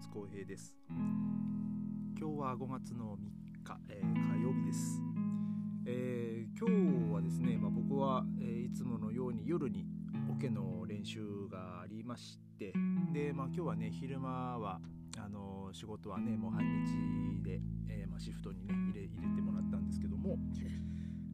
津光平です。今日は5月の3日、えー、火曜日です、えー、今日はですね、まあ、僕は、えー、いつものように夜にオケの練習がありましてで、まあ、今日はね昼間はあの仕事はねもう半日で、えまあ、シフトにね入れ入れてもらったんですけども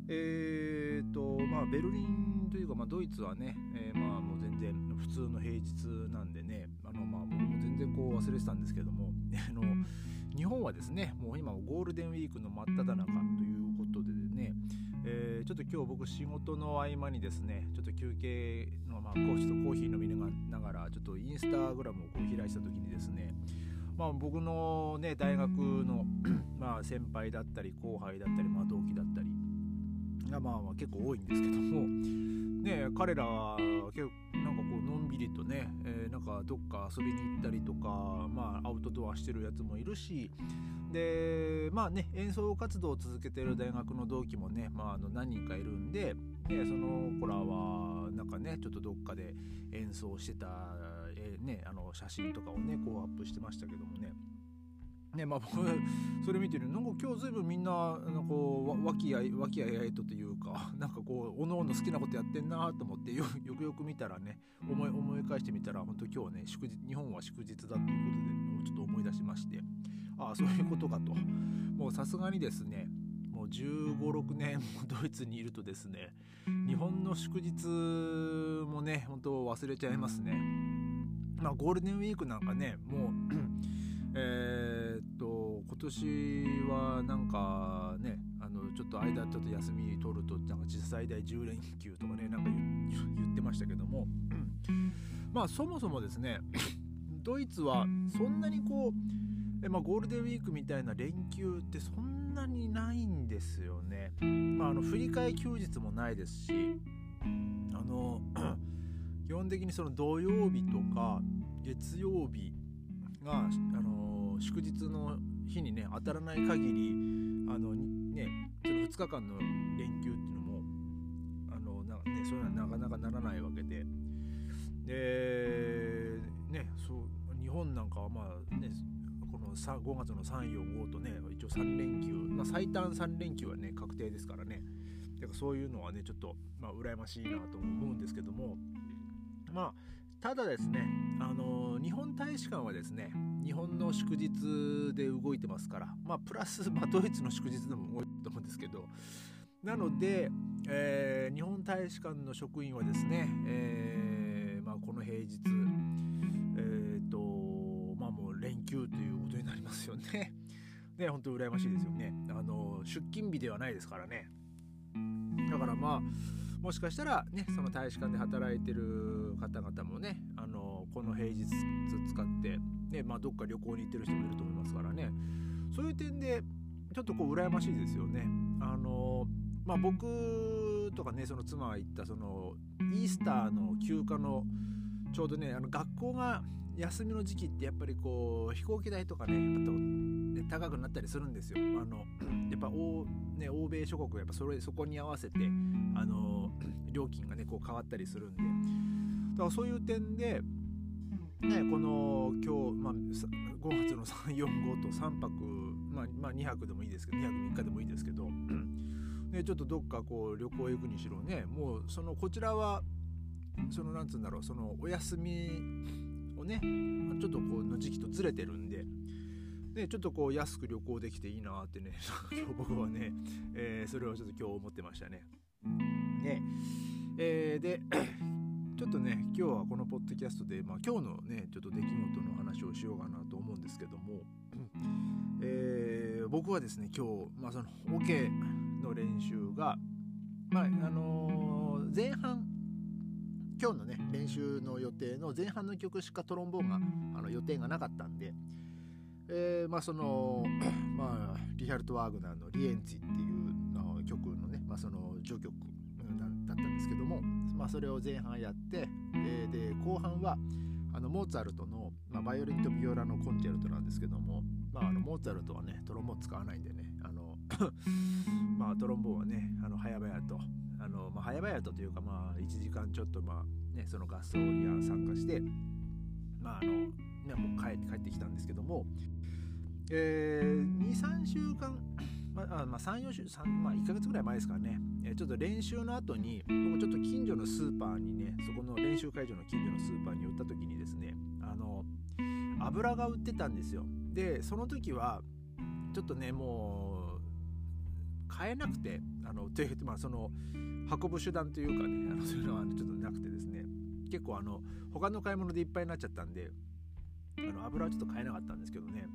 えーとまあベルリンというか、まあ、ドイツはね、えまあもう全然普通の平日なんでねあのまあ僕も全然こう忘れてたんですけども あの日本はですねもう今ゴールデンウィークの真っ只中ということでね、えー、ちょっと今日僕仕事の合間にですねちょっと休憩のまあこうちょっとコーヒー飲みながらちょっとインスタグラムをこう開いた時にですねまあ、僕の、ね、大学の まあ先輩だったり後輩だったり、まあ、同期だったりがまあまあ結構多いんですけども、ね、彼らは結構なんかこうのんびりとね、えー、なんかどっか遊びに行ったりとか、まあ、アウトドアしてるやつもいるし。でまあね演奏活動を続けてる大学の同期もね、まあ、あの何人かいるんで、ね、その子らはなんかねちょっとどっかで演奏してた、えー、ね、あの写真とかをねこうアップしてましたけどもね。ねまあ、僕それ見てる。なんか今日ずいぶんみんななんかこう和気あい和気あいあいとというか なんかこうおのおの好きなことやってんなと思ってよくよく見たらね思い思い返してみたら本当今日ね祝日日本は祝日だということでもうちょっと思い出しまして。ああそういうことかと。もうさすがにですねもう1 5 6年もドイツにいるとですね日本の祝日もね本当忘れちゃいますね。まあゴールデンウィークなんかねもう えー、今年はなんかねあのちょっと間ちょっと休み取るとなんか実最大10連休とかねなんか言ってましたけどもまあそもそもですねドイツはそんなにこうえ、まあ、ゴールデンウィークみたいな連休ってそんなにないんですよね。まあ、あの振り替え休日もないですしあの 基本的にその土曜日とか月曜日が、あの祝日の日にね当たらない限りあのねその2日間の連休っていうのもあのな、ね、そういうのはなかなかならないわけで。でねそう日本なんかはまあねこの5月の345とね一応3連休、まあ、最短3連休はね確定ですからね。だからそういうのはねちょっとまあ羨ましいなと思うんですけども。まあただですね、あの日本大使館はですね、日本の祝日で動いてますから、まあ、プラス、まあ、ドイツの祝日でも動いと思うんですけど、なので、えー、日本大使館の職員はですね、えー、まあ、この平日、えっ、ー、と、まあもう連休ということになりますよね。ね、本当羨ましいですよね。あの、出勤日ではないですからね。だからまあ、もしかしたらねその大使館で働いてる方々もねあのこの平日使ってねまあどっか旅行に行ってる人もいると思いますからね。そういう点でちょっとこう羨ましいですよね。あのまあ僕とかねその妻が行ったそのイースターの休暇のちょうどねあの学校が休みの時期ってやっぱりこう飛行機代とかねやっぱ高くなったりするんですよ。あのやっぱ欧,、ね、欧米諸国はやっぱそれそこに合わせてあの料金がねこう変わったりするんで。だからそういう点で、ね、この今日、345と3泊、まあ、まあ2泊でもいいですけど2泊3日でもいいですけど、ね、ちょっとどっかこう旅行行くにしろねもうそのこちらはそのなんつうんだろうそのお休みをねちょっとこうの時期とずれてるんで。でちょっとこう安く旅行できていいなってね 僕はね、えー、それをちょっと今日思ってましたね。ねえー、でちょっとね今日はこのポッドキャストで、まあ、今日のねちょっと出来事の話をしようかなと思うんですけども、えー、僕はですね今日、まあ、そのオ、ケの練習が、まああのー、前半今日のね練習の予定の前半の曲しかトロンボーンがあの予定がなかったんで、えー、まあその まあリヒャルト・ワーグナーの「リエンツィ」っていう曲のね、まあ、その序曲だったんですけども、まあ、それを前半やって、え、で後半はあのモーツァルトの、まあ、バイオリンとビオラのコンチェルトなんですけども、まあ、あのモーツァルトはねトロンボーン使わないんでねあの まあトロンボーンはねあの早々とあの、まあ、早々とというかまあ1時間ちょっとまあねその合奏に参加してまああのね、もう帰帰ってきたんですけども、えー、23週間まあ、まあ、34週3、まあ、1ヶ月ぐらい前ですからね、ちょっと練習の後に僕ちょっと近所のスーパーにねそこの練習会場の近所のスーパーに寄った時にですねあの油が売ってたんですよ。でその時はちょっとねもう買えなくてあのというまあその運ぶ手段というかねあのそういうのはちょっとなくてですね。結構あの他の買い物でいっぱいになっちゃったんであの油はちょっと買えなかったんですけどね。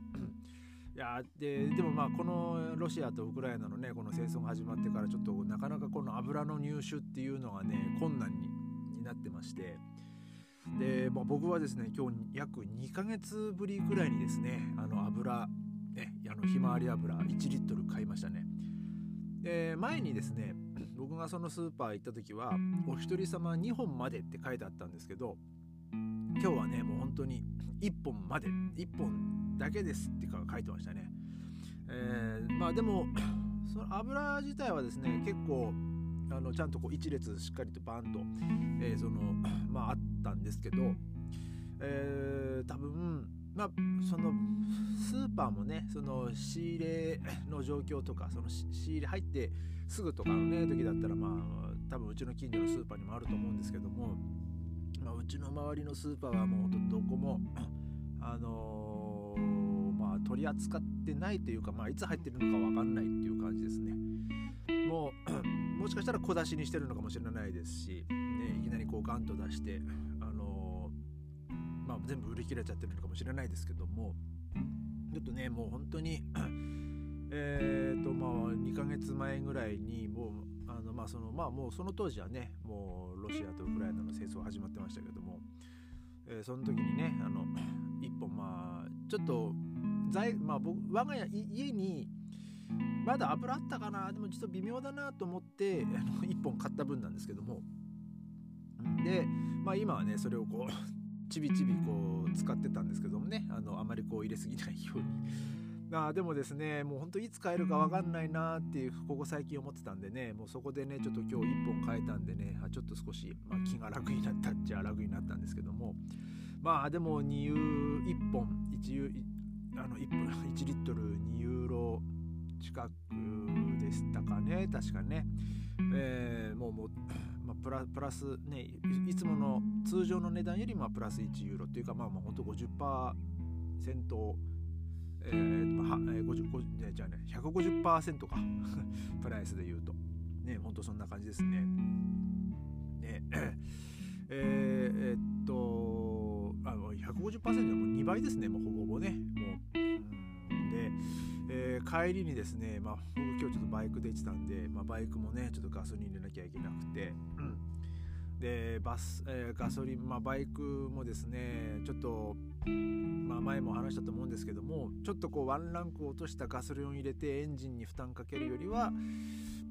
いやででもまあこのロシアとウクライナのねこの戦争が始まってからちょっとなかなかこの油の入手っていうのがね困難にになってまして。で、まあ、僕はですね今日約2ヶ月ぶりぐらいにですねあの油、ね、あのひまわり油1リットル買いましたね。で前にですね僕がそのスーパー行った時はお一人様2本までって書いてあったんですけど今日はねもう本当に1本まで1本だけですって書いてましたね、えー、まあでもその油自体はですね結構あのちゃんとこう一列しっかりとバンと、えー、そのまああったんですけど、えー、多分まあそのスーパーもねその仕入れの状況とかその仕入れ入ってすぐとかのね時だったらまあ多分うちの近所のスーパーにもあると思うんですけども、まあ、うちの周りのスーパーはもうどこも あのー、まあ取り扱ってないというか、まあ、いつ入ってるのか分かんないっていう感じですね。もう もしかしたら小出しにしてるのかもしれないですし、ね、いきなりこうガンと出してまあ、全部売り切れちゃってるのかもしれないですけどもちょっとねもう本当に えっとまあ2ヶ月前ぐらいにもうあのまあそのまあもうその当時はねもうロシアとウクライナの戦争始まってましたけども、えー、その時にねあの一本まあちょっと在まあ僕我が家家にまだ油あったかなでもちょっと微妙だなと思ってあの1本買った分なんですけどもでまあ今はねそれをこうちびちびこう使ってたんですけどもねあのあまりこう入れすぎないように。あでもですねもうほんといつ買えるか分かんないなっていうここ最近思ってたんでねもうそこでねちょっと今日1本買えたんでねちょっと少し、まあ、気が楽になったっちゃ楽になったんですけども。まあでも2ユー1本 1, ユあの 1, 本 1リットル2ユーロ近くでしたかね確かね、えー、もうもう まあ、プラプラスねいつもの通常の値段よりまあプラス1ユーロっていうかまあまあほんと50%えーまあ、50じゃあね150%か。プライスで言うと。ねほんとそんな感じですね。ね えー、えー、っとあの150%はもう2倍ですね。もうほぼほぼね。もう、でえー、帰りにですね、まあ、僕今日ちょっとバイクで行ってたんで、まあ、バイクもねちょっとガソリン入れなきゃいけなくて、うん、でバス、えー、ガソリン、まあ、バイクもですねちょっと、まあ、前も話したと思うんですけどもちょっとこうワンランク落としたガソリンを入れてエンジンに負担かけるよりは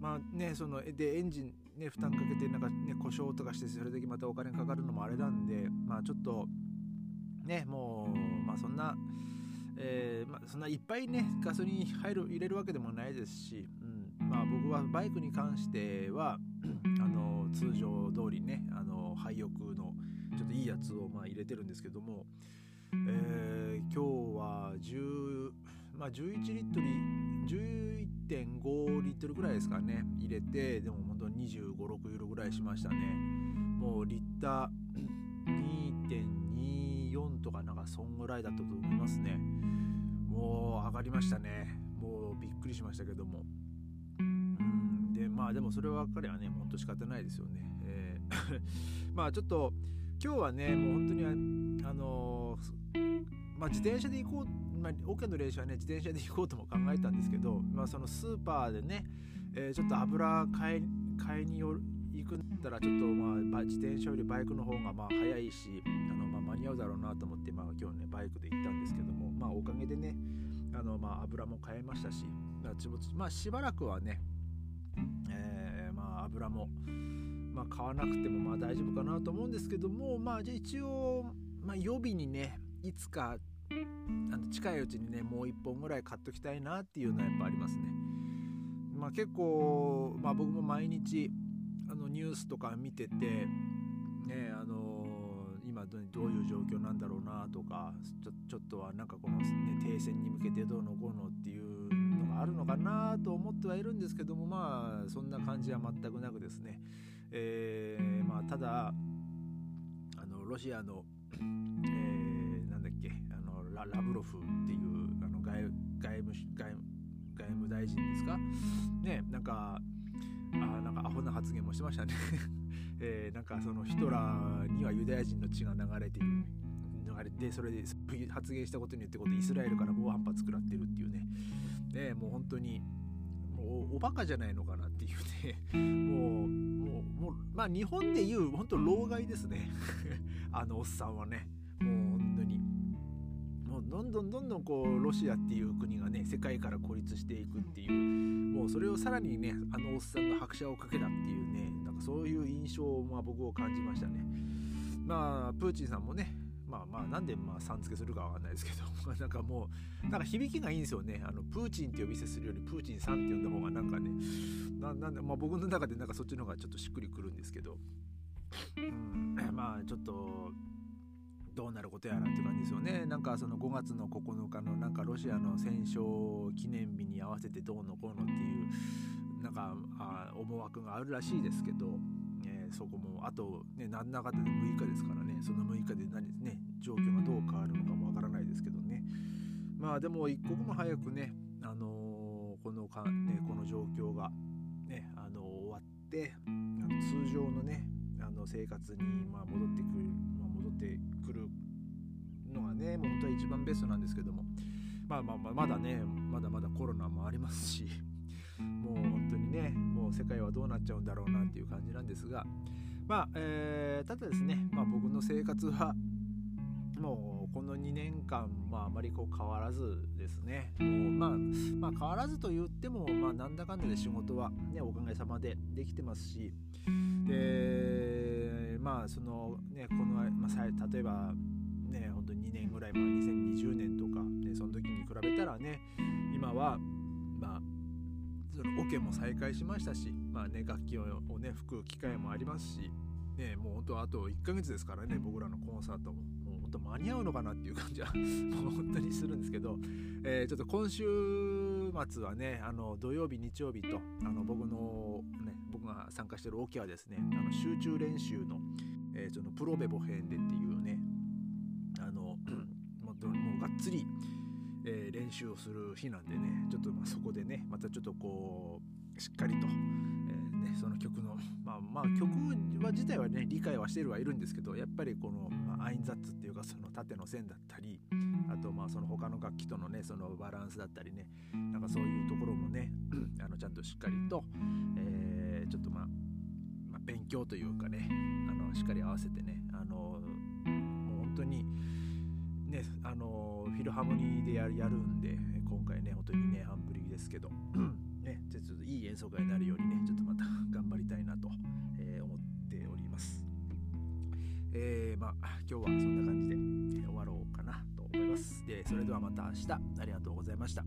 まあねそのでエンジンね負担かけてなんかね故障とかしてそれだけまたお金かかるのもあれなんでまあちょっとねもうまあそんなえー、まあ、そんないっぱいねガソリン入る入れるわけでもないですし、うんまあ、僕はバイクに関しては あの通常通りねあの廃浴のちょっといいやつをまあ入れてるんですけども、えー、今日は10、まあ、11リットル11.5リットルぐらいですかね入れてでも本当に2 5 6ユーロぐらいしましたね。もうリッター2.24とかなんかそんぐらいだったと思いますね。もう上がりましたね。もうびっくりしましたけども。でまあでもそれは彼はねほんと仕方ないですよね、えー まあちょっと今日はねもう本当にあのー、まあ、自転車で行こう、まあ、オケの練習はね自転車で行こうとも考えたんですけど、まあ、そのスーパーでね、えー、ちょっと油買い買いによる行くんだったらちょっとまあ自転車よりバイクの方がまあ早いしあのまあ間に合うだろうなと思ってまあ今日ねバイクで行ったんですけどもまあおかげでねあのまあ油も買えましたしまあしばらくはね、えー、まあ油もまあ買わなくてもまあ大丈夫かなと思うんですけどもまあじゃあ一応まあ予備にねいつかあの近いうちにねもう1本ぐらい買っときたいなっていうのはやっぱありますね。まあ結構、まあ、僕も毎日あのニュースとか見てて、ねあのー、今、どういう状況なんだろうなとかちょちょっとはなんかこの、ね、停戦に向けてどうのこうのっていうあるのかなと思ってはいるんですけどもまあそんな感じは全くなくですね、えー、まあ、ただあのロシアの、えー、なんだっけあのララブロフっていうあの外外務外外務大臣ですか？ねなんかあなんかアホな発言もしてましたね。えー、なんかそのヒトラーにはユダヤ人の血が流れている。流れてそれで発言したことによってことイスラエルから猛反発食らってるっていうね。ねもう本当にもうおバカじゃないのかなっていうね もうもうもうまあ日本でいう本当老害ですね。あのおっさんはね。もう本当に。もうどんどんどんどんこうロシアっていう国がね世界から孤立していくっていう。もうそれをさらにねあのおっさんが拍車をかけたっていうねなんかそういう印象をまあ僕を感じましたね。まあプーチンさんもねまあまあなんでまあさん付けするかわかんないですけど なんかもうなんか響きがいいんですよね。あのプーチンって呼び捨てするよりプーチンさんって呼んだ方がなんかねななんでまあ僕の中でなんかそっちの方がちょっとしっくりくるんですけど、うん、まあちょっとどうなることやらっていう感じですよね。なんかその5月の9日のなんかロシアの戦勝記念日に合わせてどうのこうのっていうなんかあ思惑があるらしいですけど、えー、そこもあと、ね、何らかで6日ですからねその6日で何ね状況がどう変わるのかもわからないですけどね。まあでも一刻も早くね、あのー、このか、ね、この状況が、ねあのー、終わってあの通常のねあの生活にまあ戻ってくる、まあ、戻ってくるのがねもう本当は一番ベストなんですけども。まあまあまあまだねまだまだコロナもありますしもうねもう世界はどうなっちゃうんだろうなっていう感じなんですがまあ、えー、ただですね、まあ、僕の生活はもうこの2年間、まあ、あまりこう変わらずですねもう、まあ、まあ変わらずと言っても、まあ、なんだかんだで仕事は、ね、おかげさまでできてますしでまあそのねこの、まあ、例えばね本当に2年ぐらい前2020年とか、ね、その時に比べたらね今はまあそのオケも再開しましたし、まあね、楽器をね吹く機会もありますし、ね、もう本当あと1ヶ月ですからね僕らのコンサートも。もう本当間に合うのかなっていう感じは もう本当にするんですけど、えー、ちょっと今週末はねあの土曜日日曜日とあの僕の、ね、僕が参加してるオケはですねあの集中練習の,、えー、そのプロベボ編でっていうねあの もうがっつりえー、練習をする日なんでねちょっとまあそこでねまたちょっとこうしっかりと、えー、ね、その曲のまあまあ曲は自体はね理解はしてるはいるんですけどやっぱりこの、まあ、アインザッツっていうかその縦の線だったりあとまあその他の楽器とのねそのバランスだったりねなんかそういうところもね あのちゃんとしっかりと、えー、ちょっとまあ、まあ、勉強というかねあのしっかり合わせてねあのもう本当にフィルハーモニーでやるんで今回ね本当に2年半ぶりですけど ねちょっといい演奏会になるようにねちょっとまた 頑張りたいなと、えー、思っております。えー、まあ今日はそんな感じで、終わろうかなと思います。でそれではまた明日。ありがとうございました。